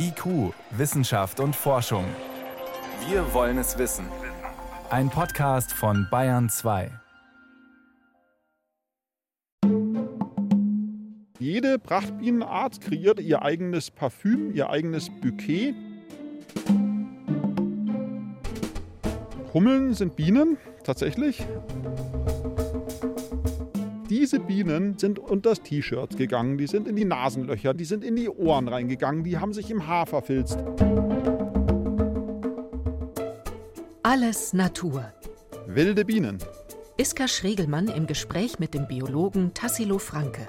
IQ, Wissenschaft und Forschung. Wir wollen es wissen. Ein Podcast von Bayern 2. Jede Prachtbienenart kreiert ihr eigenes Parfüm, ihr eigenes Bouquet. Hummeln sind Bienen, tatsächlich. Diese Bienen sind unter das T-Shirt gegangen, die sind in die Nasenlöcher, die sind in die Ohren reingegangen, die haben sich im Haar verfilzt. Alles Natur. Wilde Bienen. Iska Schregelmann im Gespräch mit dem Biologen Tassilo Franke.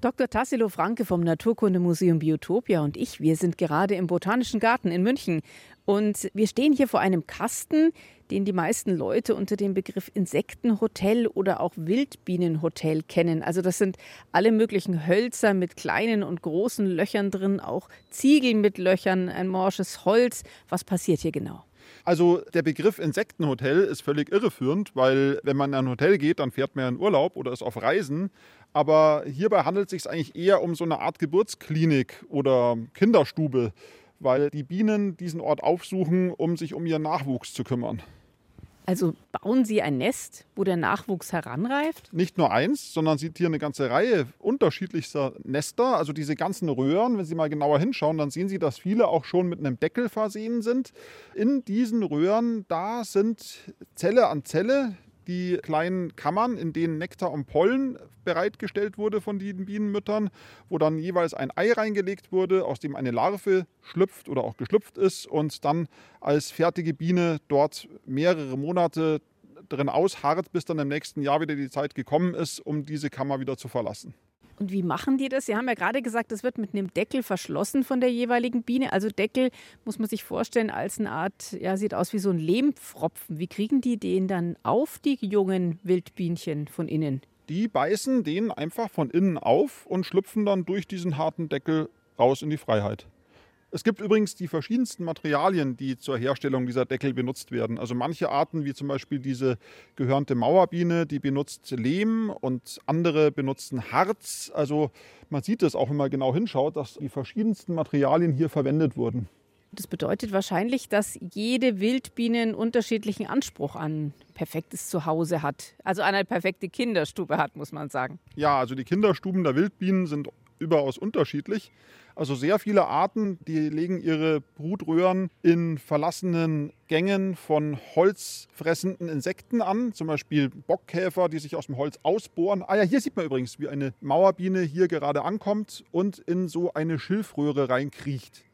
Dr. Tassilo Franke vom Naturkundemuseum Biotopia und ich, wir sind gerade im Botanischen Garten in München und wir stehen hier vor einem Kasten, den die meisten Leute unter dem Begriff Insektenhotel oder auch Wildbienenhotel kennen. Also das sind alle möglichen Hölzer mit kleinen und großen Löchern drin, auch Ziegel mit Löchern, ein morsches Holz. Was passiert hier genau? Also der Begriff Insektenhotel ist völlig irreführend, weil wenn man in ein Hotel geht, dann fährt man in Urlaub oder ist auf Reisen. Aber hierbei handelt es sich eigentlich eher um so eine Art Geburtsklinik oder Kinderstube, weil die Bienen diesen Ort aufsuchen, um sich um ihren Nachwuchs zu kümmern. Also bauen Sie ein Nest, wo der Nachwuchs heranreift? Nicht nur eins, sondern sieht hier eine ganze Reihe unterschiedlichster Nester. Also diese ganzen Röhren, wenn Sie mal genauer hinschauen, dann sehen Sie, dass viele auch schon mit einem Deckel versehen sind. In diesen Röhren, da sind Zelle an Zelle die kleinen Kammern, in denen Nektar und Pollen bereitgestellt wurde von den Bienenmüttern, wo dann jeweils ein Ei reingelegt wurde, aus dem eine Larve schlüpft oder auch geschlüpft ist und dann als fertige Biene dort mehrere Monate drin ausharrt, bis dann im nächsten Jahr wieder die Zeit gekommen ist, um diese Kammer wieder zu verlassen. Und wie machen die das? Sie haben ja gerade gesagt, es wird mit einem Deckel verschlossen von der jeweiligen Biene. Also Deckel muss man sich vorstellen als eine Art, ja, sieht aus wie so ein Lehmpfropfen. Wie kriegen die den dann auf, die jungen Wildbienchen von innen? Die beißen den einfach von innen auf und schlüpfen dann durch diesen harten Deckel raus in die Freiheit. Es gibt übrigens die verschiedensten Materialien, die zur Herstellung dieser Deckel benutzt werden. Also manche Arten, wie zum Beispiel diese gehörnte Mauerbiene, die benutzt Lehm und andere benutzen Harz. Also man sieht es auch, wenn man genau hinschaut, dass die verschiedensten Materialien hier verwendet wurden. Das bedeutet wahrscheinlich, dass jede Wildbiene einen unterschiedlichen Anspruch an perfektes Zuhause hat. Also eine perfekte Kinderstube hat, muss man sagen. Ja, also die Kinderstuben der Wildbienen sind überaus unterschiedlich. Also sehr viele Arten, die legen ihre Brutröhren in verlassenen Gängen von holzfressenden Insekten an, zum Beispiel Bockkäfer, die sich aus dem Holz ausbohren. Ah ja, hier sieht man übrigens, wie eine Mauerbiene hier gerade ankommt und in so eine Schilfröhre reinkriecht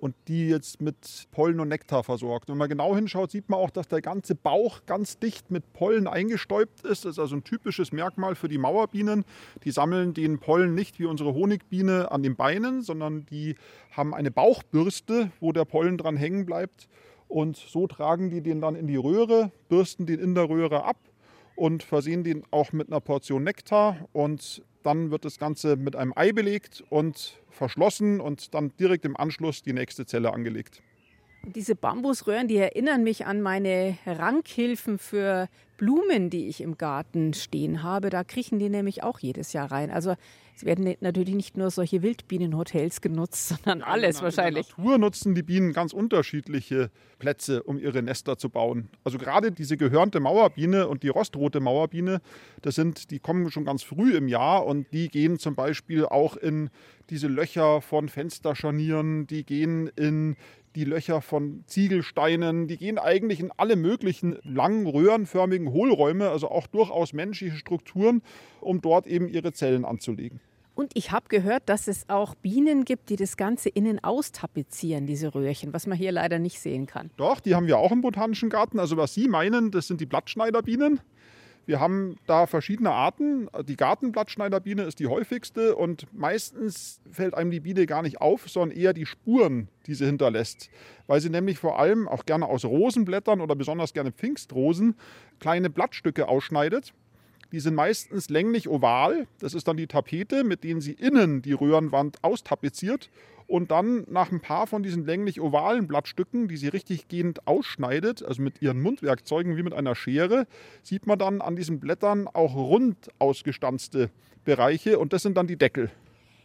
und die jetzt mit Pollen und Nektar versorgt. Wenn man genau hinschaut, sieht man auch, dass der ganze Bauch ganz dicht mit Pollen eingestäubt ist. Das ist also ein typisches Merkmal für die Mauerbienen. Die sammeln den Pollen nicht wie unsere Honigbiene an den Beinen, sondern die haben eine Bauchbürste, wo der Pollen dran hängen bleibt. Und so tragen die den dann in die Röhre, bürsten den in der Röhre ab und versehen den auch mit einer Portion Nektar. Und dann wird das Ganze mit einem Ei belegt und verschlossen und dann direkt im Anschluss die nächste Zelle angelegt. Diese Bambusröhren, die erinnern mich an meine Rankhilfen für Blumen, die ich im Garten stehen habe. Da kriechen die nämlich auch jedes Jahr rein. Also es werden natürlich nicht nur solche Wildbienenhotels genutzt, sondern alles in wahrscheinlich. In der Natur nutzen die Bienen ganz unterschiedliche Plätze, um ihre Nester zu bauen. Also gerade diese gehörnte Mauerbiene und die rostrote Mauerbiene, das sind, die kommen schon ganz früh im Jahr und die gehen zum Beispiel auch in diese Löcher von Fensterscharnieren, die gehen in die Löcher von Ziegelsteinen, die gehen eigentlich in alle möglichen langen, röhrenförmigen Hohlräume, also auch durchaus menschliche Strukturen, um dort eben ihre Zellen anzulegen. Und ich habe gehört, dass es auch Bienen gibt, die das Ganze innen austapezieren, diese Röhrchen, was man hier leider nicht sehen kann. Doch, die haben wir auch im Botanischen Garten. Also was Sie meinen, das sind die Blattschneiderbienen. Wir haben da verschiedene Arten. Die Gartenblattschneiderbiene ist die häufigste und meistens fällt einem die Biene gar nicht auf, sondern eher die Spuren, die sie hinterlässt. Weil sie nämlich vor allem auch gerne aus Rosenblättern oder besonders gerne Pfingstrosen kleine Blattstücke ausschneidet. Die sind meistens länglich oval. Das ist dann die Tapete, mit denen sie innen die Röhrenwand austapeziert und dann nach ein paar von diesen länglich ovalen Blattstücken, die sie richtig gehend ausschneidet, also mit ihren Mundwerkzeugen wie mit einer Schere, sieht man dann an diesen Blättern auch rund ausgestanzte Bereiche und das sind dann die Deckel.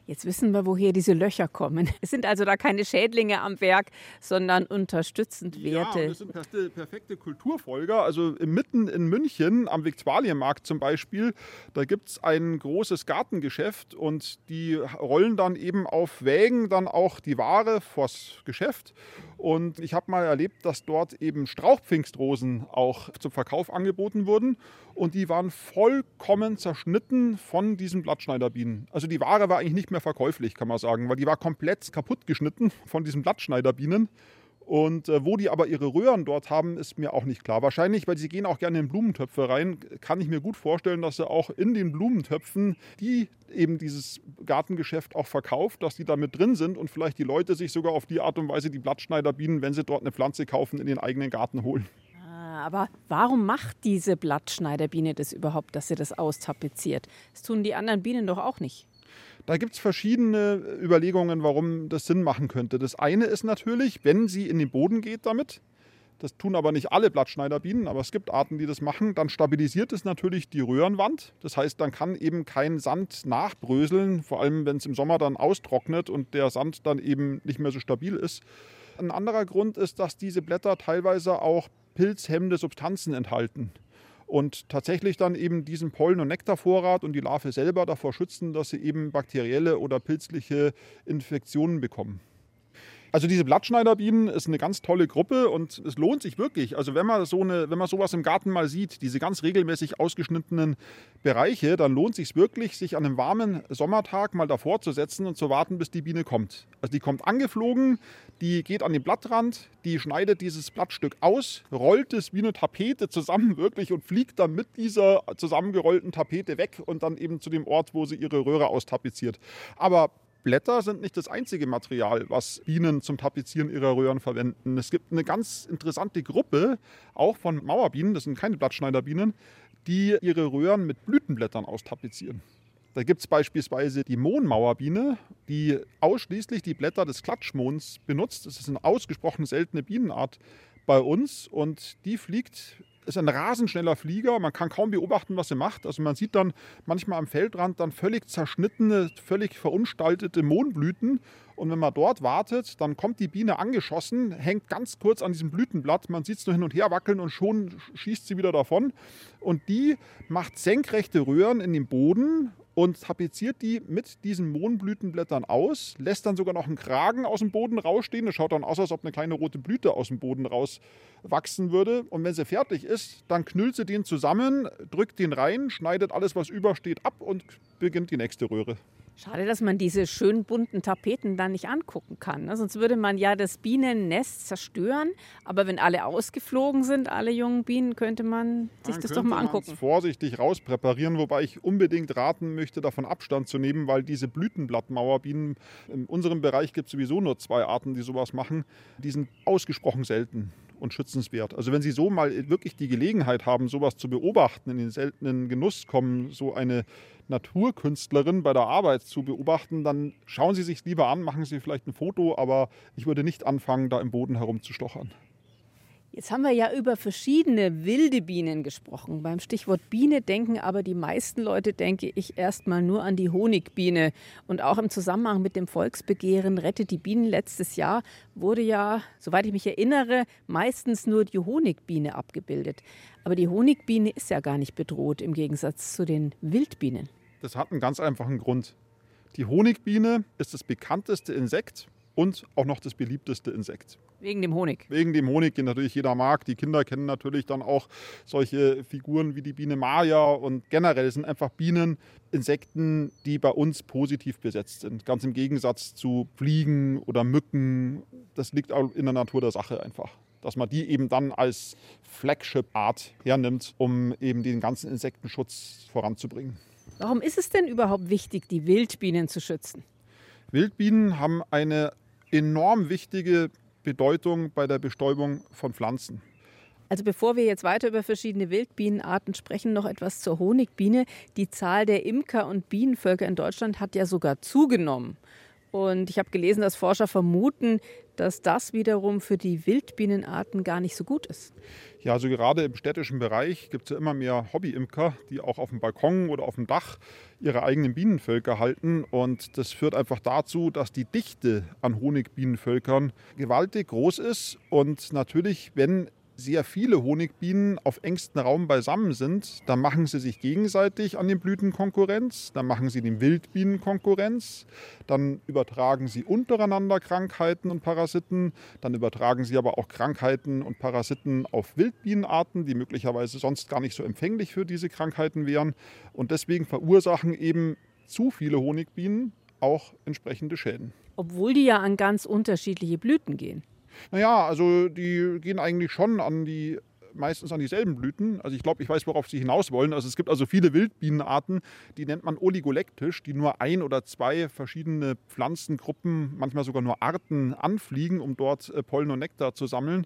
Jetzt wissen wir, woher diese Löcher kommen. Es sind also da keine Schädlinge am Werk, sondern unterstützend Werte. Ja, das sind perfekte Kulturfolger. Also mitten in München am Viktualienmarkt zum Beispiel, da gibt es ein großes Gartengeschäft und die rollen dann eben auf Wägen dann auch die Ware vors Geschäft. Und ich habe mal erlebt, dass dort eben Strauchpfingstrosen auch zum Verkauf angeboten wurden und die waren vollkommen zerschnitten von diesen Blattschneiderbienen. Also die Ware war eigentlich nicht mehr verkäuflich, kann man sagen, weil die war komplett kaputt geschnitten von diesen Blattschneiderbienen. Und äh, wo die aber ihre Röhren dort haben, ist mir auch nicht klar. Wahrscheinlich, weil sie gehen auch gerne in Blumentöpfe rein, kann ich mir gut vorstellen, dass sie auch in den Blumentöpfen, die eben dieses Gartengeschäft auch verkauft, dass die da mit drin sind und vielleicht die Leute sich sogar auf die Art und Weise die Blattschneiderbienen, wenn sie dort eine Pflanze kaufen, in den eigenen Garten holen. Ah, aber warum macht diese Blattschneiderbiene das überhaupt, dass sie das austapeziert? Das tun die anderen Bienen doch auch nicht. Da gibt es verschiedene Überlegungen, warum das Sinn machen könnte. Das eine ist natürlich, wenn sie in den Boden geht damit, das tun aber nicht alle Blattschneiderbienen, aber es gibt Arten, die das machen. Dann stabilisiert es natürlich die Röhrenwand. Das heißt, dann kann eben kein Sand nachbröseln, vor allem wenn es im Sommer dann austrocknet und der Sand dann eben nicht mehr so stabil ist. Ein anderer Grund ist, dass diese Blätter teilweise auch pilzhemmende Substanzen enthalten und tatsächlich dann eben diesen Pollen- und Nektarvorrat und die Larve selber davor schützen, dass sie eben bakterielle oder pilzliche Infektionen bekommen. Also diese Blattschneiderbienen ist eine ganz tolle Gruppe und es lohnt sich wirklich. Also wenn man so eine, wenn man sowas im Garten mal sieht, diese ganz regelmäßig ausgeschnittenen Bereiche, dann lohnt sich wirklich, sich an einem warmen Sommertag mal davor zu setzen und zu warten, bis die Biene kommt. Also die kommt angeflogen, die geht an den Blattrand, die schneidet dieses Blattstück aus, rollt es wie eine Tapete zusammen wirklich und fliegt dann mit dieser zusammengerollten Tapete weg und dann eben zu dem Ort, wo sie ihre Röhre austapeziert. Aber Blätter sind nicht das einzige Material, was Bienen zum Tapezieren ihrer Röhren verwenden. Es gibt eine ganz interessante Gruppe, auch von Mauerbienen, das sind keine Blattschneiderbienen, die ihre Röhren mit Blütenblättern austapezieren. Da gibt es beispielsweise die Mohnmauerbiene, die ausschließlich die Blätter des Klatschmohns benutzt. Das ist eine ausgesprochen seltene Bienenart bei uns und die fliegt ist ein rasend schneller Flieger. Man kann kaum beobachten, was er macht. Also man sieht dann manchmal am Feldrand dann völlig zerschnittene, völlig verunstaltete Mohnblüten. Und wenn man dort wartet, dann kommt die Biene angeschossen, hängt ganz kurz an diesem Blütenblatt. Man sieht es nur hin und her wackeln und schon schießt sie wieder davon. Und die macht senkrechte Röhren in den Boden und tapeziert die mit diesen Mohnblütenblättern aus, lässt dann sogar noch einen Kragen aus dem Boden rausstehen. Das schaut dann aus, als ob eine kleine rote Blüte aus dem Boden rauswachsen würde. Und wenn sie fertig ist, dann knüllt sie den zusammen, drückt den rein, schneidet alles, was übersteht, ab und beginnt die nächste Röhre. Schade, dass man diese schön bunten Tapeten dann nicht angucken kann. Ne? Sonst würde man ja das Bienennest zerstören. Aber wenn alle ausgeflogen sind, alle jungen Bienen, könnte man sich dann das doch mal angucken. vorsichtig rauspräparieren, wobei ich unbedingt raten möchte, davon Abstand zu nehmen, weil diese Blütenblattmauerbienen, in unserem Bereich gibt es sowieso nur zwei Arten, die sowas machen, die sind ausgesprochen selten und schützenswert. Also wenn Sie so mal wirklich die Gelegenheit haben, sowas zu beobachten, in den seltenen Genuss kommen, so eine Naturkünstlerin bei der Arbeit zu beobachten, dann schauen Sie sich lieber an, machen Sie vielleicht ein Foto, aber ich würde nicht anfangen, da im Boden herumzustochern. Jetzt haben wir ja über verschiedene wilde Bienen gesprochen. Beim Stichwort Biene denken aber die meisten Leute, denke ich, erstmal nur an die Honigbiene. Und auch im Zusammenhang mit dem Volksbegehren Rettet die Bienen letztes Jahr wurde ja, soweit ich mich erinnere, meistens nur die Honigbiene abgebildet. Aber die Honigbiene ist ja gar nicht bedroht im Gegensatz zu den Wildbienen. Das hat einen ganz einfachen Grund. Die Honigbiene ist das bekannteste Insekt und auch noch das beliebteste Insekt. Wegen dem Honig. Wegen dem Honig, den natürlich jeder mag. Die Kinder kennen natürlich dann auch solche Figuren wie die Biene Maya und generell sind einfach Bienen Insekten, die bei uns positiv besetzt sind. Ganz im Gegensatz zu Fliegen oder Mücken. Das liegt auch in der Natur der Sache einfach dass man die eben dann als Flagship-Art hernimmt, um eben den ganzen Insektenschutz voranzubringen. Warum ist es denn überhaupt wichtig, die Wildbienen zu schützen? Wildbienen haben eine enorm wichtige Bedeutung bei der Bestäubung von Pflanzen. Also bevor wir jetzt weiter über verschiedene Wildbienenarten sprechen, noch etwas zur Honigbiene. Die Zahl der Imker und Bienenvölker in Deutschland hat ja sogar zugenommen. Und ich habe gelesen, dass Forscher vermuten, dass das wiederum für die Wildbienenarten gar nicht so gut ist. Ja, also gerade im städtischen Bereich gibt es ja immer mehr Hobbyimker, die auch auf dem Balkon oder auf dem Dach ihre eigenen Bienenvölker halten. Und das führt einfach dazu, dass die Dichte an Honigbienenvölkern gewaltig groß ist. Und natürlich, wenn sehr viele Honigbienen auf engstem Raum beisammen sind, dann machen sie sich gegenseitig an den Blüten Konkurrenz, dann machen sie den Wildbienen Konkurrenz, dann übertragen sie untereinander Krankheiten und Parasiten, dann übertragen sie aber auch Krankheiten und Parasiten auf Wildbienenarten, die möglicherweise sonst gar nicht so empfänglich für diese Krankheiten wären. Und deswegen verursachen eben zu viele Honigbienen auch entsprechende Schäden. Obwohl die ja an ganz unterschiedliche Blüten gehen. Naja, also die gehen eigentlich schon an die meistens an dieselben Blüten. Also ich glaube, ich weiß, worauf Sie hinaus wollen. Also es gibt also viele Wildbienenarten, die nennt man oligolektisch, die nur ein oder zwei verschiedene Pflanzengruppen, manchmal sogar nur Arten anfliegen, um dort äh, Pollen und Nektar zu sammeln.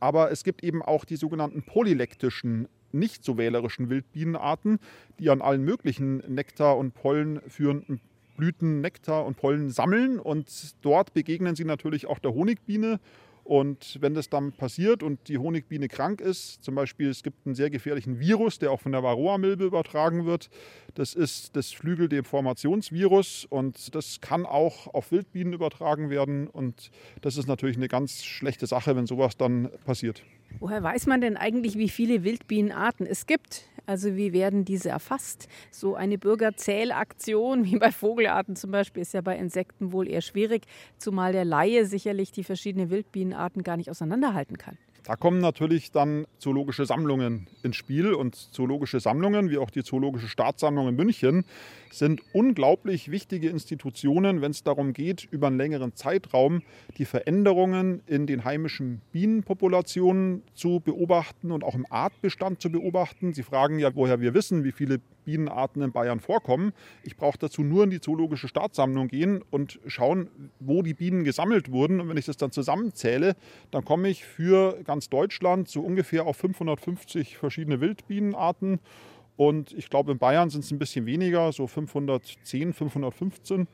Aber es gibt eben auch die sogenannten polylektischen nicht so wählerischen Wildbienenarten, die an allen möglichen Nektar und Pollen führenden Blüten, Nektar und Pollen sammeln und dort begegnen sie natürlich auch der Honigbiene. Und wenn das dann passiert und die Honigbiene krank ist, zum Beispiel es gibt einen sehr gefährlichen Virus, der auch von der Varroa-Milbe übertragen wird, das ist das Flügeldeformationsvirus und das kann auch auf Wildbienen übertragen werden und das ist natürlich eine ganz schlechte Sache, wenn sowas dann passiert. Woher weiß man denn eigentlich, wie viele Wildbienenarten es gibt? Also wie werden diese erfasst? So eine Bürgerzählaktion wie bei Vogelarten zum Beispiel ist ja bei Insekten wohl eher schwierig, zumal der Laie sicherlich die verschiedenen Wildbienenarten gar nicht auseinanderhalten kann. Da kommen natürlich dann zoologische Sammlungen ins Spiel und zoologische Sammlungen, wie auch die Zoologische Staatssammlung in München, sind unglaublich wichtige Institutionen, wenn es darum geht, über einen längeren Zeitraum die Veränderungen in den heimischen Bienenpopulationen zu beobachten und auch im Artbestand zu beobachten. Sie fragen ja, woher wir wissen, wie viele Bienenarten in Bayern vorkommen. Ich brauche dazu nur in die Zoologische Staatssammlung gehen und schauen, wo die Bienen gesammelt wurden. Und wenn ich das dann zusammenzähle, dann komme ich für ganz Deutschland so ungefähr auf 550 verschiedene Wildbienenarten. Und ich glaube, in Bayern sind es ein bisschen weniger, so 510, 515.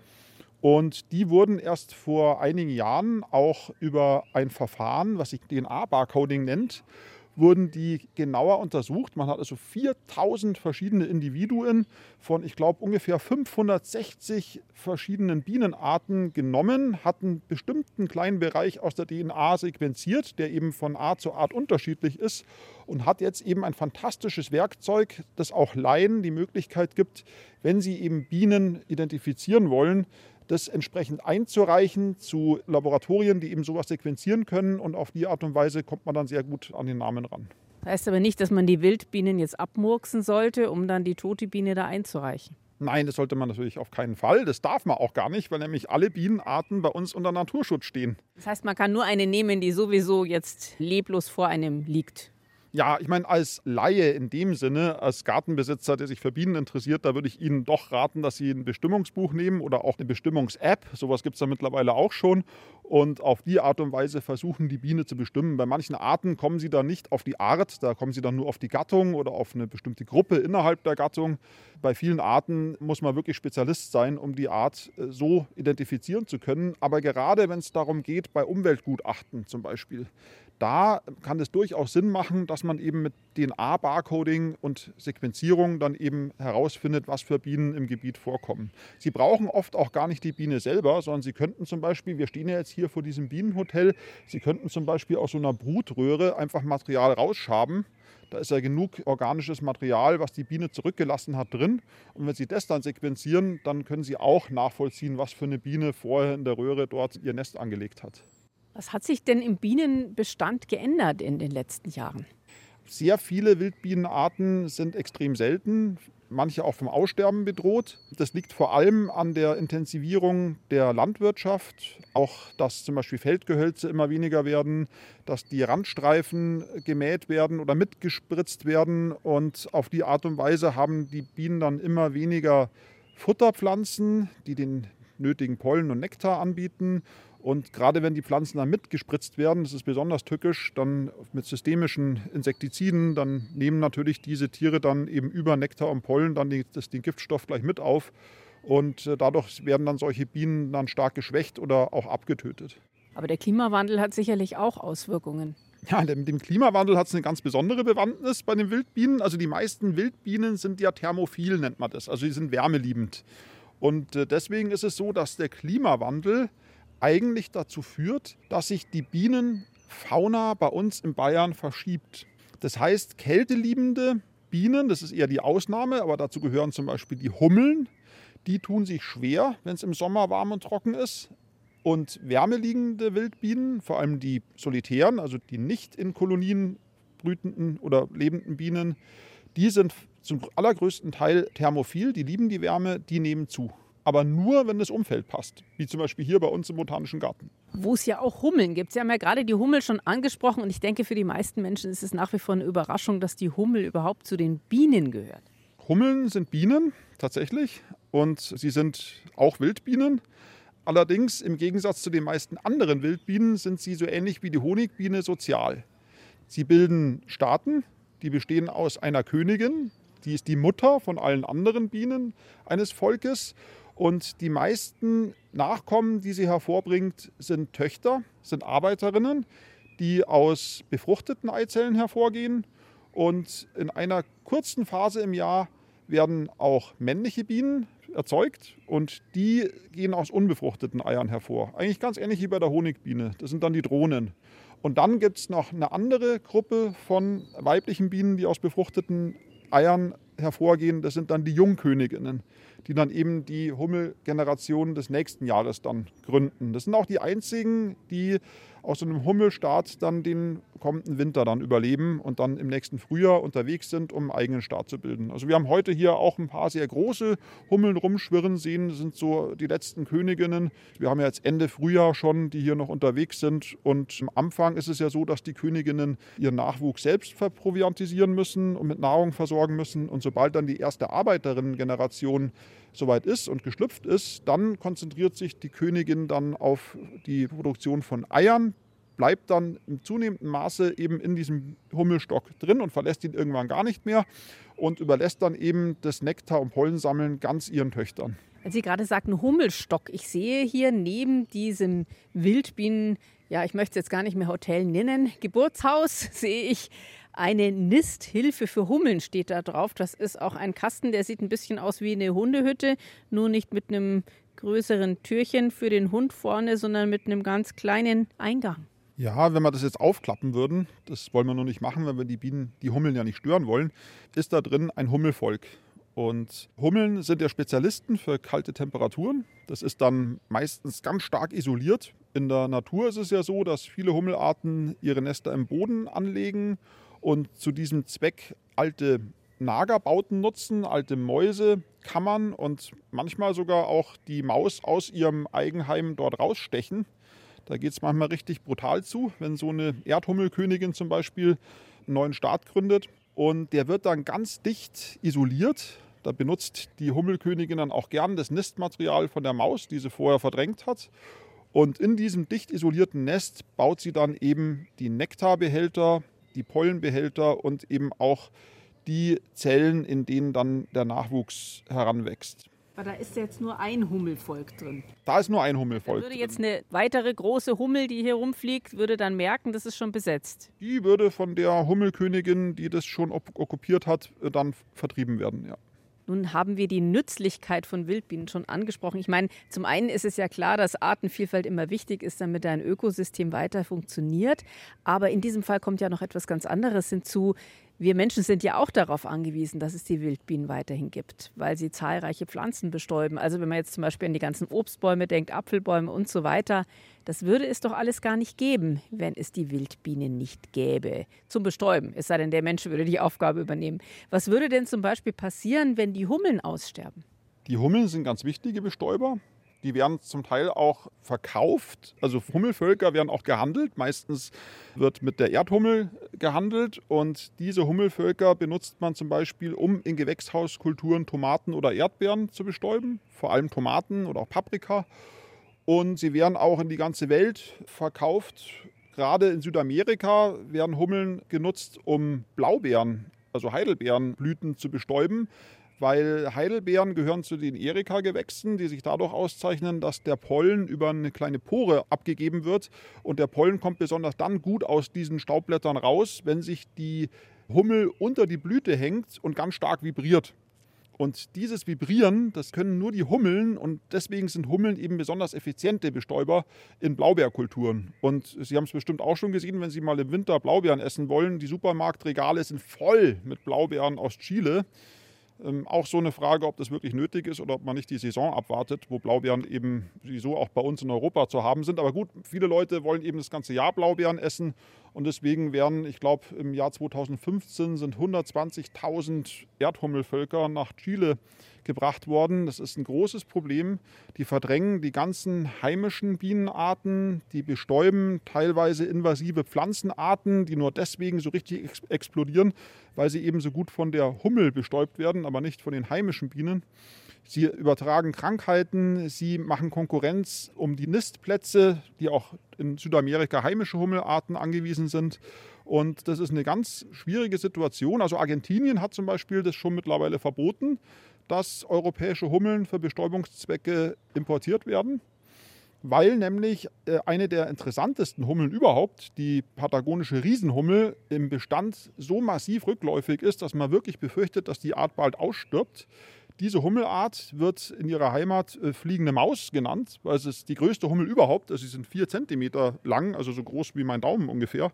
Und die wurden erst vor einigen Jahren auch über ein Verfahren, was sich DNA-Barcoding nennt, wurden die genauer untersucht. Man hat also 4000 verschiedene Individuen von, ich glaube, ungefähr 560 verschiedenen Bienenarten genommen, hat einen bestimmten kleinen Bereich aus der DNA sequenziert, der eben von Art zu Art unterschiedlich ist und hat jetzt eben ein fantastisches Werkzeug, das auch Laien die Möglichkeit gibt, wenn sie eben Bienen identifizieren wollen, das entsprechend einzureichen zu Laboratorien, die eben sowas sequenzieren können. Und auf die Art und Weise kommt man dann sehr gut an den Namen ran. Heißt aber nicht, dass man die Wildbienen jetzt abmurksen sollte, um dann die tote Biene da einzureichen. Nein, das sollte man natürlich auf keinen Fall. Das darf man auch gar nicht, weil nämlich alle Bienenarten bei uns unter Naturschutz stehen. Das heißt, man kann nur eine nehmen, die sowieso jetzt leblos vor einem liegt. Ja, ich meine, als Laie in dem Sinne, als Gartenbesitzer, der sich für Bienen interessiert, da würde ich Ihnen doch raten, dass Sie ein Bestimmungsbuch nehmen oder auch eine Bestimmungs-App. Sowas gibt es da mittlerweile auch schon. Und auf die Art und Weise versuchen, die Biene zu bestimmen. Bei manchen Arten kommen Sie da nicht auf die Art, da kommen Sie dann nur auf die Gattung oder auf eine bestimmte Gruppe innerhalb der Gattung. Bei vielen Arten muss man wirklich Spezialist sein, um die Art äh, so identifizieren zu können. Aber gerade wenn es darum geht, bei Umweltgutachten zum Beispiel, da kann es durchaus Sinn machen, dass man eben mit DNA-Barcoding und Sequenzierung dann eben herausfindet, was für Bienen im Gebiet vorkommen. Sie brauchen oft auch gar nicht die Biene selber, sondern Sie könnten zum Beispiel, wir stehen ja jetzt hier vor diesem Bienenhotel, Sie könnten zum Beispiel aus so einer Brutröhre einfach Material rausschaben. Da ist ja genug organisches Material, was die Biene zurückgelassen hat, drin. Und wenn Sie das dann sequenzieren, dann können Sie auch nachvollziehen, was für eine Biene vorher in der Röhre dort ihr Nest angelegt hat. Was hat sich denn im Bienenbestand geändert in den letzten Jahren? Sehr viele Wildbienenarten sind extrem selten, manche auch vom Aussterben bedroht. Das liegt vor allem an der Intensivierung der Landwirtschaft, auch dass zum Beispiel Feldgehölze immer weniger werden, dass die Randstreifen gemäht werden oder mitgespritzt werden und auf die Art und Weise haben die Bienen dann immer weniger Futterpflanzen, die den nötigen Pollen und Nektar anbieten und gerade wenn die Pflanzen dann mitgespritzt werden, das ist besonders tückisch, dann mit systemischen Insektiziden, dann nehmen natürlich diese Tiere dann eben über Nektar und Pollen dann die, das, den Giftstoff gleich mit auf. Und äh, dadurch werden dann solche Bienen dann stark geschwächt oder auch abgetötet. Aber der Klimawandel hat sicherlich auch Auswirkungen. Ja, mit dem Klimawandel hat es eine ganz besondere Bewandtnis bei den Wildbienen. Also die meisten Wildbienen sind ja thermophil, nennt man das. Also die sind wärmeliebend. Und äh, deswegen ist es so, dass der Klimawandel eigentlich dazu führt, dass sich die Bienenfauna bei uns in Bayern verschiebt. Das heißt, kälteliebende Bienen, das ist eher die Ausnahme, aber dazu gehören zum Beispiel die Hummeln, die tun sich schwer, wenn es im Sommer warm und trocken ist. Und wärmeliegende Wildbienen, vor allem die solitären, also die nicht in Kolonien brütenden oder lebenden Bienen, die sind zum allergrößten Teil thermophil, die lieben die Wärme, die nehmen zu. Aber nur, wenn das Umfeld passt, wie zum Beispiel hier bei uns im Botanischen Garten. Wo es ja auch Hummeln gibt. Sie haben ja gerade die Hummel schon angesprochen und ich denke, für die meisten Menschen ist es nach wie vor eine Überraschung, dass die Hummel überhaupt zu den Bienen gehört. Hummeln sind Bienen, tatsächlich. Und sie sind auch Wildbienen. Allerdings, im Gegensatz zu den meisten anderen Wildbienen, sind sie so ähnlich wie die Honigbiene sozial. Sie bilden Staaten, die bestehen aus einer Königin, die ist die Mutter von allen anderen Bienen eines Volkes. Und die meisten Nachkommen, die sie hervorbringt, sind Töchter, sind Arbeiterinnen, die aus befruchteten Eizellen hervorgehen. Und in einer kurzen Phase im Jahr werden auch männliche Bienen erzeugt und die gehen aus unbefruchteten Eiern hervor. Eigentlich ganz ähnlich wie bei der Honigbiene. Das sind dann die Drohnen. Und dann gibt es noch eine andere Gruppe von weiblichen Bienen, die aus befruchteten Eiern hervorgehen. Das sind dann die Jungköniginnen, die dann eben die Hummelgeneration des nächsten Jahres dann gründen. Das sind auch die einzigen, die aus so einem Hummelstaat dann den kommenden Winter dann überleben und dann im nächsten Frühjahr unterwegs sind, um einen eigenen Staat zu bilden. Also wir haben heute hier auch ein paar sehr große Hummeln rumschwirren sehen. Das sind so die letzten Königinnen. Wir haben ja jetzt Ende Frühjahr schon, die hier noch unterwegs sind. Und am Anfang ist es ja so, dass die Königinnen ihren Nachwuchs selbst verproviantisieren müssen und mit Nahrung versorgen müssen. Und sobald dann die erste Arbeiterinnengeneration soweit ist und geschlüpft ist, dann konzentriert sich die Königin dann auf die Produktion von Eiern, bleibt dann im zunehmenden Maße eben in diesem Hummelstock drin und verlässt ihn irgendwann gar nicht mehr und überlässt dann eben das Nektar- und Pollensammeln ganz ihren Töchtern. Als Sie gerade sagten Hummelstock, ich sehe hier neben diesem Wildbienen, ja, ich möchte es jetzt gar nicht mehr Hotel nennen, Geburtshaus, sehe ich eine Nisthilfe für Hummeln steht da drauf. Das ist auch ein Kasten, der sieht ein bisschen aus wie eine Hundehütte, nur nicht mit einem größeren Türchen für den Hund vorne, sondern mit einem ganz kleinen Eingang. Ja, wenn wir das jetzt aufklappen würden, das wollen wir nur nicht machen, wenn wir die Bienen, die Hummeln ja nicht stören wollen, ist da drin ein Hummelvolk. Und Hummeln sind ja Spezialisten für kalte Temperaturen. Das ist dann meistens ganz stark isoliert. In der Natur ist es ja so, dass viele Hummelarten ihre Nester im Boden anlegen und zu diesem Zweck alte Nagerbauten nutzen, alte Mäuse, Kammern und manchmal sogar auch die Maus aus ihrem Eigenheim dort rausstechen. Da geht es manchmal richtig brutal zu, wenn so eine Erdhummelkönigin zum Beispiel einen neuen Staat gründet. Und der wird dann ganz dicht isoliert. Da benutzt die Hummelkönigin dann auch gern das Nistmaterial von der Maus, die sie vorher verdrängt hat. Und in diesem dicht isolierten Nest baut sie dann eben die Nektarbehälter, die Pollenbehälter und eben auch die Zellen, in denen dann der Nachwuchs heranwächst. Aber da ist jetzt nur ein Hummelvolk drin. Da ist nur ein Hummelvolk. Da würde jetzt eine weitere große Hummel, die hier rumfliegt, würde dann merken, das ist schon besetzt. Die würde von der Hummelkönigin, die das schon okkupiert hat, dann vertrieben werden, ja. Nun haben wir die Nützlichkeit von Wildbienen schon angesprochen. Ich meine, zum einen ist es ja klar, dass Artenvielfalt immer wichtig ist, damit ein Ökosystem weiter funktioniert. Aber in diesem Fall kommt ja noch etwas ganz anderes hinzu. Wir Menschen sind ja auch darauf angewiesen, dass es die Wildbienen weiterhin gibt, weil sie zahlreiche Pflanzen bestäuben. Also wenn man jetzt zum Beispiel an die ganzen Obstbäume denkt, Apfelbäume und so weiter, das würde es doch alles gar nicht geben, wenn es die Wildbienen nicht gäbe. Zum Bestäuben, es sei denn, der Mensch würde die Aufgabe übernehmen. Was würde denn zum Beispiel passieren, wenn die Hummeln aussterben? Die Hummeln sind ganz wichtige Bestäuber. Die werden zum Teil auch verkauft. Also Hummelvölker werden auch gehandelt. Meistens wird mit der Erdhummel gehandelt. Und diese Hummelvölker benutzt man zum Beispiel, um in Gewächshauskulturen Tomaten oder Erdbeeren zu bestäuben. Vor allem Tomaten oder auch Paprika. Und sie werden auch in die ganze Welt verkauft. Gerade in Südamerika werden Hummeln genutzt, um Blaubeeren, also Heidelbeerenblüten zu bestäuben weil Heidelbeeren gehören zu den Erika-Gewächsen, die sich dadurch auszeichnen, dass der Pollen über eine kleine Pore abgegeben wird. Und der Pollen kommt besonders dann gut aus diesen Staubblättern raus, wenn sich die Hummel unter die Blüte hängt und ganz stark vibriert. Und dieses Vibrieren, das können nur die Hummeln und deswegen sind Hummeln eben besonders effiziente Bestäuber in Blaubeerkulturen. Und Sie haben es bestimmt auch schon gesehen, wenn Sie mal im Winter Blaubeeren essen wollen. Die Supermarktregale sind voll mit Blaubeeren aus Chile. Ähm, auch so eine Frage, ob das wirklich nötig ist oder ob man nicht die Saison abwartet, wo Blaubeeren eben sowieso auch bei uns in Europa zu haben sind. Aber gut, viele Leute wollen eben das ganze Jahr Blaubeeren essen und deswegen werden, ich glaube, im Jahr 2015 sind 120.000 Erdhummelvölker nach Chile gebracht worden. Das ist ein großes Problem. Die verdrängen die ganzen heimischen Bienenarten, die bestäuben teilweise invasive Pflanzenarten, die nur deswegen so richtig ex explodieren, weil sie eben so gut von der Hummel bestäubt werden, aber nicht von den heimischen Bienen. Sie übertragen Krankheiten, sie machen Konkurrenz um die Nistplätze, die auch in Südamerika heimische Hummelarten angewiesen sind. Und das ist eine ganz schwierige Situation. Also Argentinien hat zum Beispiel das schon mittlerweile verboten, dass europäische Hummeln für Bestäubungszwecke importiert werden, weil nämlich äh, eine der interessantesten Hummeln überhaupt, die patagonische Riesenhummel, im Bestand so massiv rückläufig ist, dass man wirklich befürchtet, dass die Art bald ausstirbt. Diese Hummelart wird in ihrer Heimat äh, fliegende Maus genannt, weil es ist die größte Hummel überhaupt. Also sie sind vier Zentimeter lang, also so groß wie mein Daumen ungefähr.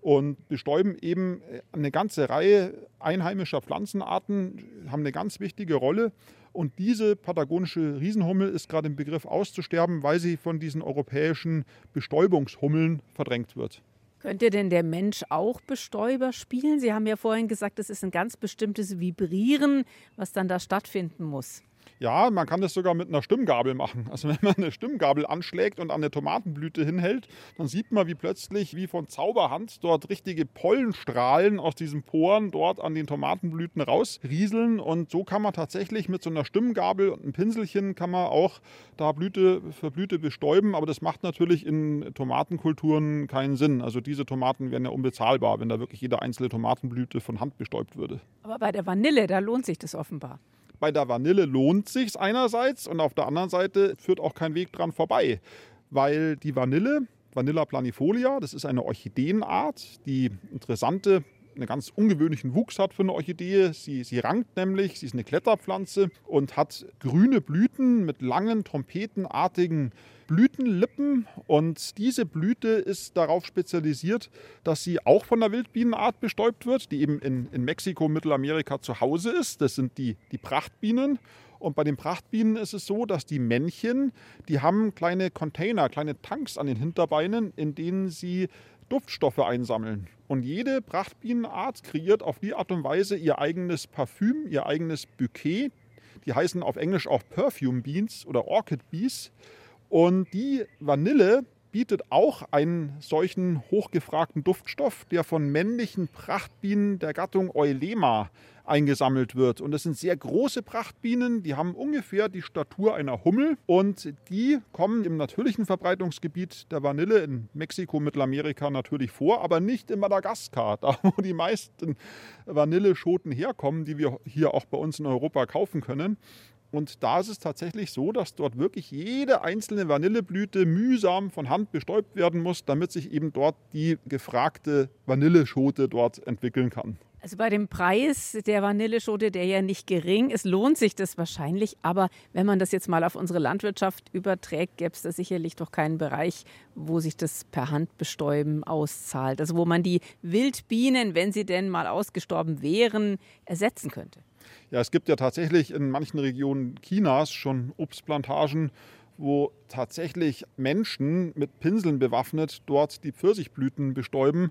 Und bestäuben eben äh, eine ganze Reihe einheimischer Pflanzenarten, haben eine ganz wichtige Rolle. Und diese patagonische Riesenhummel ist gerade im Begriff auszusterben, weil sie von diesen europäischen Bestäubungshummeln verdrängt wird. Könnte denn der Mensch auch Bestäuber spielen? Sie haben ja vorhin gesagt, es ist ein ganz bestimmtes Vibrieren, was dann da stattfinden muss. Ja, man kann das sogar mit einer Stimmgabel machen. Also wenn man eine Stimmgabel anschlägt und an eine Tomatenblüte hinhält, dann sieht man, wie plötzlich, wie von Zauberhand, dort richtige Pollenstrahlen aus diesen Poren dort an den Tomatenblüten rausrieseln. Und so kann man tatsächlich mit so einer Stimmgabel und einem Pinselchen kann man auch da Blüte für Blüte bestäuben. Aber das macht natürlich in Tomatenkulturen keinen Sinn. Also diese Tomaten wären ja unbezahlbar, wenn da wirklich jede einzelne Tomatenblüte von Hand bestäubt würde. Aber bei der Vanille, da lohnt sich das offenbar. Bei der Vanille lohnt sich einerseits und auf der anderen Seite führt auch kein Weg dran vorbei, weil die Vanille, Vanilla planifolia, das ist eine Orchideenart, die interessante einen ganz ungewöhnlichen Wuchs hat für eine Orchidee. Sie, sie rankt nämlich, sie ist eine Kletterpflanze und hat grüne Blüten mit langen, trompetenartigen Blütenlippen. Und diese Blüte ist darauf spezialisiert, dass sie auch von der Wildbienenart bestäubt wird, die eben in, in Mexiko, Mittelamerika zu Hause ist. Das sind die, die Prachtbienen. Und bei den Prachtbienen ist es so, dass die Männchen, die haben kleine Container, kleine Tanks an den Hinterbeinen, in denen sie Duftstoffe einsammeln. Und jede Prachtbienenart kreiert auf die Art und Weise ihr eigenes Parfüm, ihr eigenes Bouquet. Die heißen auf Englisch auch Perfume Beans oder Orchid Bees. Und die Vanille bietet auch einen solchen hochgefragten Duftstoff, der von männlichen Prachtbienen der Gattung Eulema eingesammelt wird. Und das sind sehr große Prachtbienen, die haben ungefähr die Statur einer Hummel und die kommen im natürlichen Verbreitungsgebiet der Vanille in Mexiko, Mittelamerika natürlich vor, aber nicht in Madagaskar, da wo die meisten Vanilleschoten herkommen, die wir hier auch bei uns in Europa kaufen können. Und da ist es tatsächlich so, dass dort wirklich jede einzelne Vanilleblüte mühsam von Hand bestäubt werden muss, damit sich eben dort die gefragte Vanilleschote dort entwickeln kann. Also bei dem Preis der Vanilleschote, der ja nicht gering ist, lohnt sich das wahrscheinlich. Aber wenn man das jetzt mal auf unsere Landwirtschaft überträgt, gäbe es da sicherlich doch keinen Bereich, wo sich das per Hand bestäuben auszahlt. Also wo man die Wildbienen, wenn sie denn mal ausgestorben wären, ersetzen könnte. Ja, es gibt ja tatsächlich in manchen Regionen Chinas schon Obstplantagen, wo tatsächlich Menschen mit Pinseln bewaffnet dort die Pfirsichblüten bestäuben.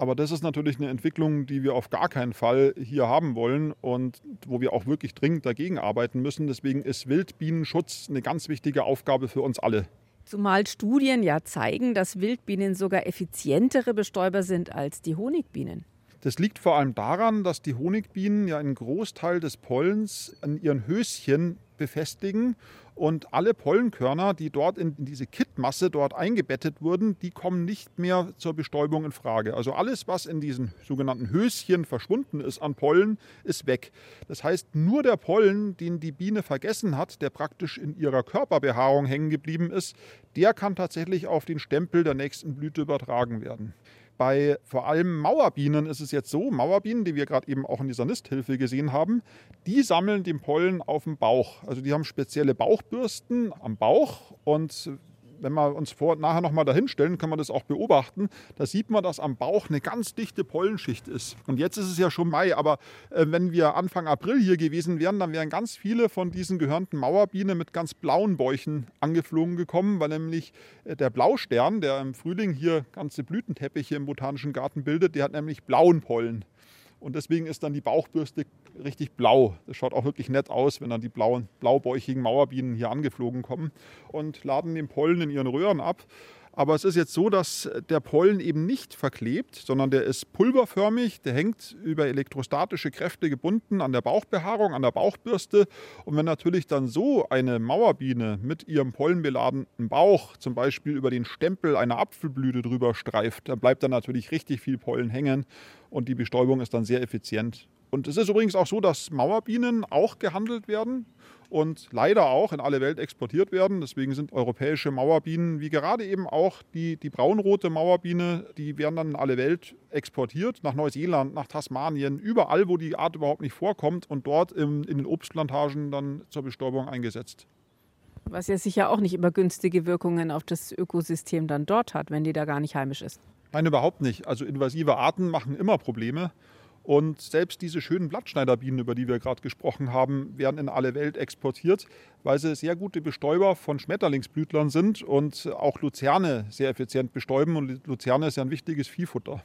Aber das ist natürlich eine Entwicklung, die wir auf gar keinen Fall hier haben wollen und wo wir auch wirklich dringend dagegen arbeiten müssen. Deswegen ist Wildbienenschutz eine ganz wichtige Aufgabe für uns alle. Zumal Studien ja zeigen, dass Wildbienen sogar effizientere Bestäuber sind als die Honigbienen. Das liegt vor allem daran, dass die Honigbienen ja einen Großteil des Pollens an ihren Höschen befestigen und alle Pollenkörner, die dort in diese Kittmasse dort eingebettet wurden, die kommen nicht mehr zur Bestäubung in Frage. Also alles, was in diesen sogenannten Höschen verschwunden ist an Pollen, ist weg. Das heißt, nur der Pollen, den die Biene vergessen hat, der praktisch in ihrer Körperbehaarung hängen geblieben ist, der kann tatsächlich auf den Stempel der nächsten Blüte übertragen werden. Bei vor allem Mauerbienen ist es jetzt so, Mauerbienen, die wir gerade eben auch in dieser Nisthilfe gesehen haben, die sammeln den Pollen auf dem Bauch. Also die haben spezielle Bauchbürsten am Bauch und wenn wir uns vor und nachher nochmal dahinstellen, kann man das auch beobachten. Da sieht man, dass am Bauch eine ganz dichte Pollenschicht ist. Und jetzt ist es ja schon Mai, aber äh, wenn wir Anfang April hier gewesen wären, dann wären ganz viele von diesen gehörnten Mauerbienen mit ganz blauen Bäuchen angeflogen gekommen, weil nämlich äh, der Blaustern, der im Frühling hier ganze Blütenteppiche im Botanischen Garten bildet, der hat nämlich blauen Pollen. Und deswegen ist dann die Bauchbürste richtig blau. Das schaut auch wirklich nett aus, wenn dann die blauen, blaubäuchigen Mauerbienen hier angeflogen kommen und laden den Pollen in ihren Röhren ab. Aber es ist jetzt so, dass der Pollen eben nicht verklebt, sondern der ist pulverförmig, der hängt über elektrostatische Kräfte gebunden an der Bauchbehaarung, an der Bauchbürste. Und wenn natürlich dann so eine Mauerbiene mit ihrem pollenbeladenen Bauch zum Beispiel über den Stempel einer Apfelblüte drüber streift, dann bleibt da natürlich richtig viel Pollen hängen und die Bestäubung ist dann sehr effizient. Und es ist übrigens auch so, dass Mauerbienen auch gehandelt werden und leider auch in alle Welt exportiert werden. Deswegen sind europäische Mauerbienen, wie gerade eben auch die, die braunrote Mauerbiene, die werden dann in alle Welt exportiert, nach Neuseeland, nach Tasmanien, überall, wo die Art überhaupt nicht vorkommt und dort im, in den Obstplantagen dann zur Bestäubung eingesetzt. Was ja sicher auch nicht immer günstige Wirkungen auf das Ökosystem dann dort hat, wenn die da gar nicht heimisch ist. Nein, überhaupt nicht. Also invasive Arten machen immer Probleme. Und selbst diese schönen Blattschneiderbienen, über die wir gerade gesprochen haben, werden in alle Welt exportiert, weil sie sehr gute Bestäuber von Schmetterlingsblütlern sind und auch Luzerne sehr effizient bestäuben. Und Luzerne ist ja ein wichtiges Viehfutter.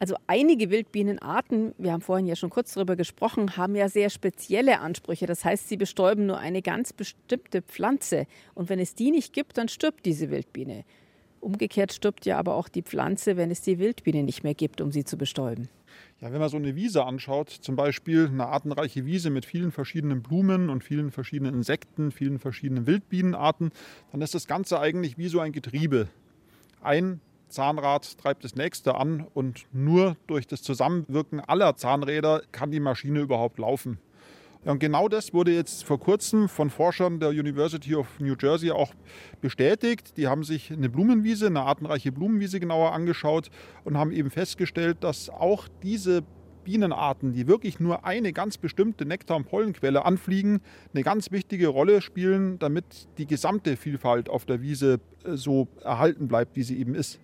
Also einige Wildbienenarten, wir haben vorhin ja schon kurz darüber gesprochen, haben ja sehr spezielle Ansprüche. Das heißt, sie bestäuben nur eine ganz bestimmte Pflanze. Und wenn es die nicht gibt, dann stirbt diese Wildbiene. Umgekehrt stirbt ja aber auch die Pflanze, wenn es die Wildbiene nicht mehr gibt, um sie zu bestäuben. Ja, wenn man so eine Wiese anschaut, zum Beispiel eine artenreiche Wiese mit vielen verschiedenen Blumen und vielen verschiedenen Insekten, vielen verschiedenen Wildbienenarten, dann ist das Ganze eigentlich wie so ein Getriebe. Ein Zahnrad treibt das nächste an und nur durch das Zusammenwirken aller Zahnräder kann die Maschine überhaupt laufen. Und genau das wurde jetzt vor kurzem von Forschern der University of New Jersey auch bestätigt. Die haben sich eine Blumenwiese, eine artenreiche Blumenwiese genauer angeschaut und haben eben festgestellt, dass auch diese Bienenarten, die wirklich nur eine ganz bestimmte Nektar- und Pollenquelle anfliegen, eine ganz wichtige Rolle spielen, damit die gesamte Vielfalt auf der Wiese äh, so erhalten bleibt, wie sie eben ist.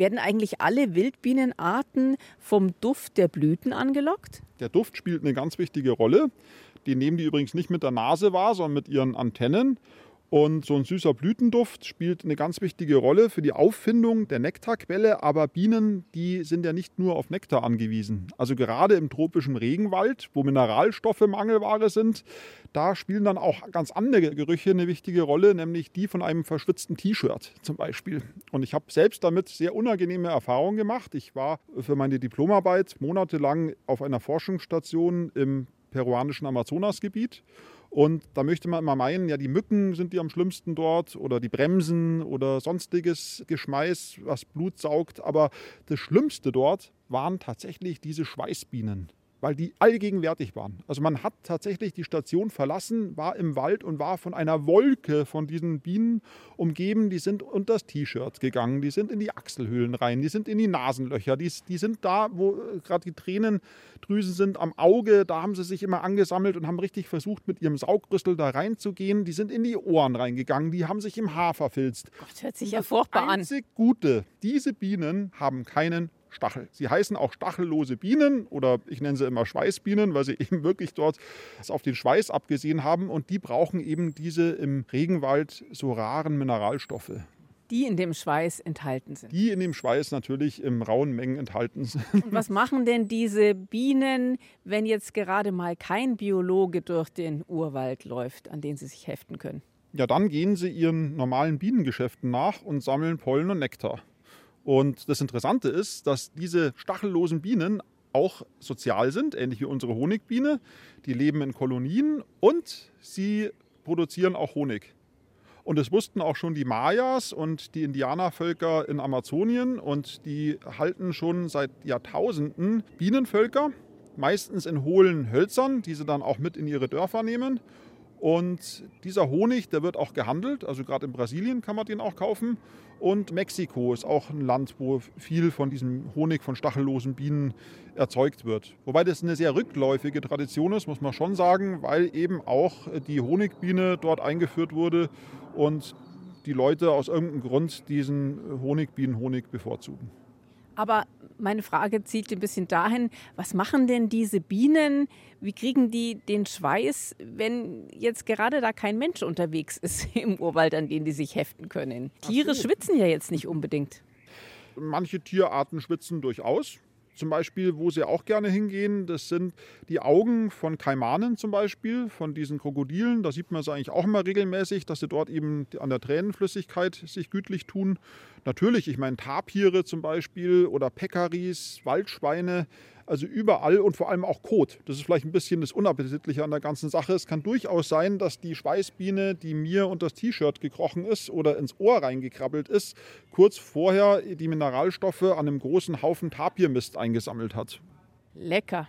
Werden eigentlich alle Wildbienenarten vom Duft der Blüten angelockt? Der Duft spielt eine ganz wichtige Rolle. Die nehmen die übrigens nicht mit der Nase wahr, sondern mit ihren Antennen. Und so ein süßer Blütenduft spielt eine ganz wichtige Rolle für die Auffindung der Nektarquelle. Aber Bienen, die sind ja nicht nur auf Nektar angewiesen. Also gerade im tropischen Regenwald, wo Mineralstoffe Mangelware sind, da spielen dann auch ganz andere Gerüche eine wichtige Rolle, nämlich die von einem verschwitzten T-Shirt zum Beispiel. Und ich habe selbst damit sehr unangenehme Erfahrungen gemacht. Ich war für meine Diplomarbeit monatelang auf einer Forschungsstation im peruanischen Amazonasgebiet und da möchte man immer meinen, ja, die Mücken sind die am schlimmsten dort oder die Bremsen oder sonstiges Geschmeiß, was Blut saugt. Aber das Schlimmste dort waren tatsächlich diese Schweißbienen weil die allgegenwärtig waren. Also man hat tatsächlich die Station verlassen, war im Wald und war von einer Wolke von diesen Bienen umgeben. Die sind unter das T-Shirt gegangen, die sind in die Achselhöhlen rein, die sind in die Nasenlöcher, die, die sind da, wo äh, gerade die Tränendrüsen sind, am Auge, da haben sie sich immer angesammelt und haben richtig versucht, mit ihrem Saugrüssel da reinzugehen. Die sind in die Ohren reingegangen, die haben sich im Haar verfilzt. Gott, hört sich ja furchtbar an. Das Gute, diese Bienen haben keinen Stachel. Sie heißen auch stachellose Bienen oder ich nenne sie immer Schweißbienen, weil sie eben wirklich dort auf den Schweiß abgesehen haben und die brauchen eben diese im Regenwald so raren Mineralstoffe. Die in dem Schweiß enthalten sind. Die in dem Schweiß natürlich in rauen Mengen enthalten sind. Und was machen denn diese Bienen, wenn jetzt gerade mal kein Biologe durch den Urwald läuft, an den sie sich heften können? Ja, dann gehen sie ihren normalen Bienengeschäften nach und sammeln Pollen und Nektar. Und das Interessante ist, dass diese stachellosen Bienen auch sozial sind, ähnlich wie unsere Honigbiene. Die leben in Kolonien und sie produzieren auch Honig. Und das wussten auch schon die Mayas und die Indianervölker in Amazonien. Und die halten schon seit Jahrtausenden Bienenvölker, meistens in hohlen Hölzern, die sie dann auch mit in ihre Dörfer nehmen. Und dieser Honig, der wird auch gehandelt. Also gerade in Brasilien kann man den auch kaufen. Und Mexiko ist auch ein Land, wo viel von diesem Honig von stachellosen Bienen erzeugt wird. Wobei das eine sehr rückläufige Tradition ist, muss man schon sagen, weil eben auch die Honigbiene dort eingeführt wurde und die Leute aus irgendeinem Grund diesen Honigbienenhonig bevorzugen. Aber meine Frage zielt ein bisschen dahin, was machen denn diese Bienen? Wie kriegen die den Schweiß, wenn jetzt gerade da kein Mensch unterwegs ist im Urwald, an den die sich heften können? Tiere schwitzen ja jetzt nicht unbedingt. Manche Tierarten schwitzen durchaus. Zum Beispiel, wo sie auch gerne hingehen, das sind die Augen von Kaimanen zum Beispiel, von diesen Krokodilen. Da sieht man es eigentlich auch immer regelmäßig, dass sie dort eben an der Tränenflüssigkeit sich gütlich tun. Natürlich, ich meine Tapire zum Beispiel oder Pekaris, Waldschweine, also überall und vor allem auch Kot. Das ist vielleicht ein bisschen das Unappetitliche an der ganzen Sache. Es kann durchaus sein, dass die Schweißbiene, die mir unter das T-Shirt gekrochen ist oder ins Ohr reingekrabbelt ist, kurz vorher die Mineralstoffe an einem großen Haufen Tapirmist eingesammelt hat. Lecker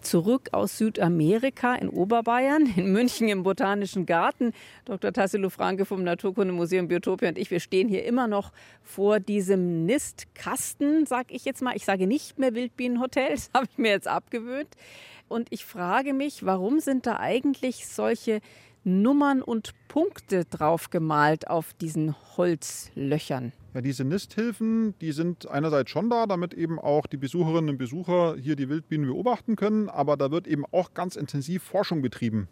zurück aus Südamerika in Oberbayern, in München im Botanischen Garten. Dr. Tassilo Franke vom Naturkundemuseum Biotopia und ich, wir stehen hier immer noch vor diesem Nistkasten, sage ich jetzt mal. Ich sage nicht mehr Wildbienenhotel, das habe ich mir jetzt abgewöhnt. Und ich frage mich, warum sind da eigentlich solche Nummern und Punkte drauf gemalt auf diesen Holzlöchern? Ja, diese Nisthilfen, die sind einerseits schon da, damit eben auch die Besucherinnen und Besucher hier die Wildbienen beobachten können, aber da wird eben auch ganz intensiv Forschung betrieben.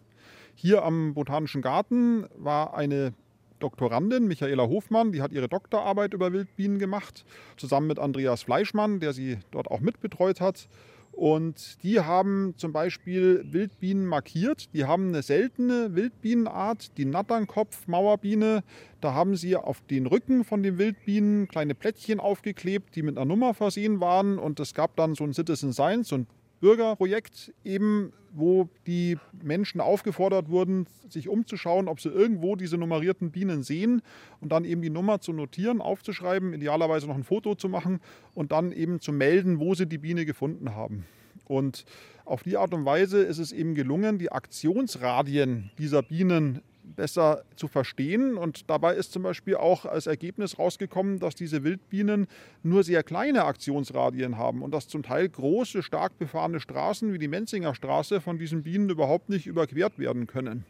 Hier am Botanischen Garten war eine Doktorandin, Michaela Hofmann, die hat ihre Doktorarbeit über Wildbienen gemacht, zusammen mit Andreas Fleischmann, der sie dort auch mitbetreut hat. Und die haben zum Beispiel Wildbienen markiert. Die haben eine seltene Wildbienenart, die Natternkopf-Mauerbiene. Da haben sie auf den Rücken von den Wildbienen kleine Plättchen aufgeklebt, die mit einer Nummer versehen waren. Und es gab dann so ein Citizen Science, so ein Bürgerprojekt eben, wo die Menschen aufgefordert wurden, sich umzuschauen, ob sie irgendwo diese nummerierten Bienen sehen und dann eben die Nummer zu notieren, aufzuschreiben, idealerweise noch ein Foto zu machen und dann eben zu melden, wo sie die Biene gefunden haben. Und auf die Art und Weise ist es eben gelungen, die Aktionsradien dieser Bienen besser zu verstehen. Und dabei ist zum Beispiel auch als Ergebnis rausgekommen, dass diese Wildbienen nur sehr kleine Aktionsradien haben und dass zum Teil große, stark befahrene Straßen wie die Menzinger Straße von diesen Bienen überhaupt nicht überquert werden können.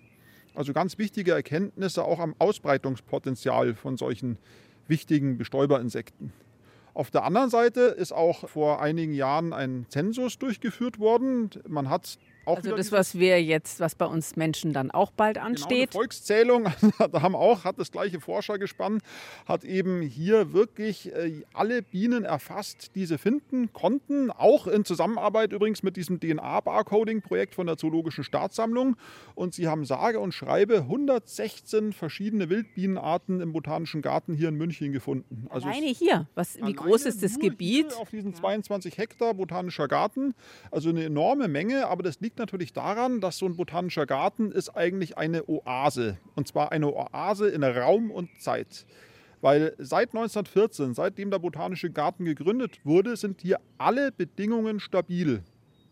Also ganz wichtige Erkenntnisse auch am Ausbreitungspotenzial von solchen wichtigen Bestäuberinsekten. Auf der anderen Seite ist auch vor einigen Jahren ein Zensus durchgeführt worden. Man hat auch also das, was wir jetzt, was bei uns Menschen dann auch bald genau, ansteht. Genau, Volkszählung, da haben auch, hat das gleiche Forschergespann, hat eben hier wirklich äh, alle Bienen erfasst, die sie finden konnten, auch in Zusammenarbeit übrigens mit diesem DNA-Barcoding-Projekt von der Zoologischen Staatssammlung. Und sie haben sage und schreibe 116 verschiedene Wildbienenarten im Botanischen Garten hier in München gefunden. Also alleine hier? Was, wie groß ist das Gebiet? auf diesen 22 Hektar Botanischer Garten. Also eine enorme Menge, aber das liegt liegt natürlich daran, dass so ein botanischer Garten ist eigentlich eine Oase. Und zwar eine Oase in Raum und Zeit. Weil seit 1914, seitdem der Botanische Garten gegründet wurde, sind hier alle Bedingungen stabil.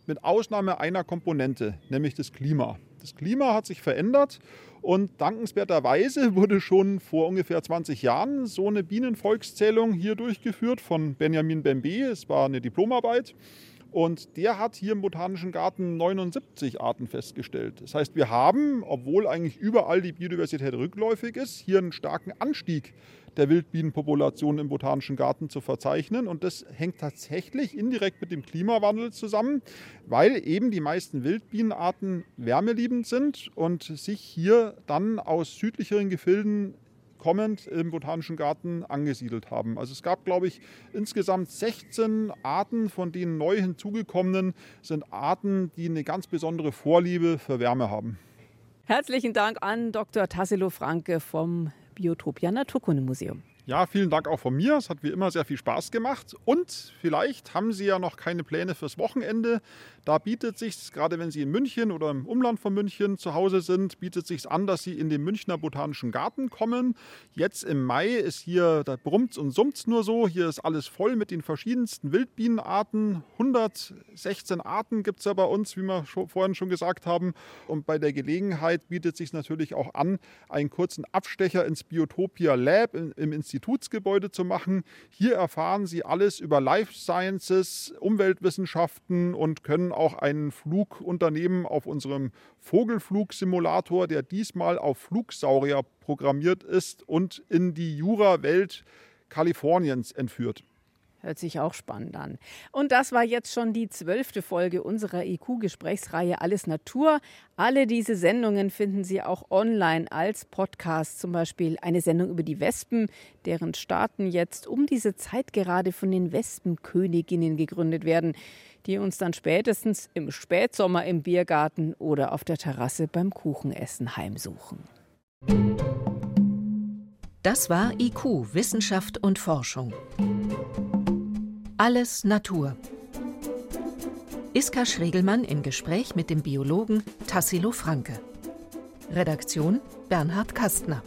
Mit Ausnahme einer Komponente, nämlich das Klima. Das Klima hat sich verändert und dankenswerterweise wurde schon vor ungefähr 20 Jahren so eine Bienenvolkszählung hier durchgeführt von Benjamin Bembe. Es war eine Diplomarbeit. Und der hat hier im Botanischen Garten 79 Arten festgestellt. Das heißt, wir haben, obwohl eigentlich überall die Biodiversität rückläufig ist, hier einen starken Anstieg der Wildbienenpopulation im Botanischen Garten zu verzeichnen. Und das hängt tatsächlich indirekt mit dem Klimawandel zusammen, weil eben die meisten Wildbienenarten wärmeliebend sind und sich hier dann aus südlicheren Gefilden kommend im Botanischen Garten angesiedelt haben. Also es gab, glaube ich, insgesamt 16 Arten, von denen neu hinzugekommenen sind Arten, die eine ganz besondere Vorliebe für Wärme haben. Herzlichen Dank an Dr. Tassilo Franke vom Biotopia Naturkundemuseum. Ja, vielen Dank auch von mir. Es hat wie immer sehr viel Spaß gemacht. Und vielleicht haben Sie ja noch keine Pläne fürs Wochenende. Da bietet sich gerade wenn Sie in München oder im Umland von München zu Hause sind, bietet sich an, dass Sie in den Münchner Botanischen Garten kommen. Jetzt im Mai ist hier, da brummt und summt nur so. Hier ist alles voll mit den verschiedensten Wildbienenarten. 116 Arten gibt es ja bei uns, wie wir vorhin schon gesagt haben. Und bei der Gelegenheit bietet sich natürlich auch an, einen kurzen Abstecher ins Biotopia Lab im Institut Institutsgebäude zu machen. Hier erfahren Sie alles über Life Sciences, Umweltwissenschaften und können auch einen Flug unternehmen auf unserem Vogelflugsimulator, der diesmal auf Flugsaurier programmiert ist und in die Jura-Welt Kaliforniens entführt. Hört sich auch spannend an. Und das war jetzt schon die zwölfte Folge unserer IQ-Gesprächsreihe Alles Natur. Alle diese Sendungen finden Sie auch online als Podcast. Zum Beispiel eine Sendung über die Wespen, deren Staaten jetzt um diese Zeit gerade von den Wespenköniginnen gegründet werden, die uns dann spätestens im Spätsommer im Biergarten oder auf der Terrasse beim Kuchenessen heimsuchen. Das war IQ, Wissenschaft und Forschung. Alles Natur. Iska Schregelmann im Gespräch mit dem Biologen Tassilo Franke. Redaktion Bernhard Kastner.